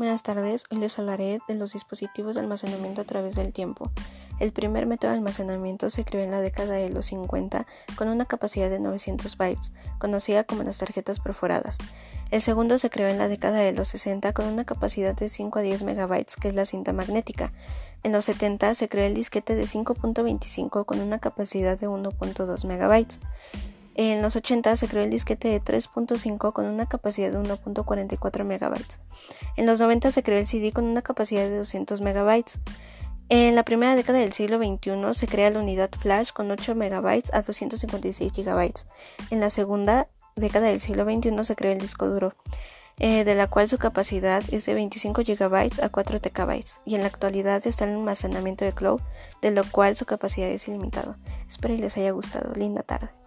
Buenas tardes, hoy les hablaré de los dispositivos de almacenamiento a través del tiempo. El primer método de almacenamiento se creó en la década de los 50 con una capacidad de 900 bytes, conocida como las tarjetas perforadas. El segundo se creó en la década de los 60 con una capacidad de 5 a 10 megabytes, que es la cinta magnética. En los 70 se creó el disquete de 5.25 con una capacidad de 1.2 megabytes. En los 80 se creó el disquete de 3.5 con una capacidad de 1.44 MB. En los 90 se creó el CD con una capacidad de 200 MB. En la primera década del siglo XXI se crea la unidad flash con 8 MB a 256 GB. En la segunda década del siglo XXI se creó el disco duro, eh, de la cual su capacidad es de 25 GB a 4 TB. Y en la actualidad está el almacenamiento de cloud, de lo cual su capacidad es ilimitada. Espero les haya gustado. Linda tarde.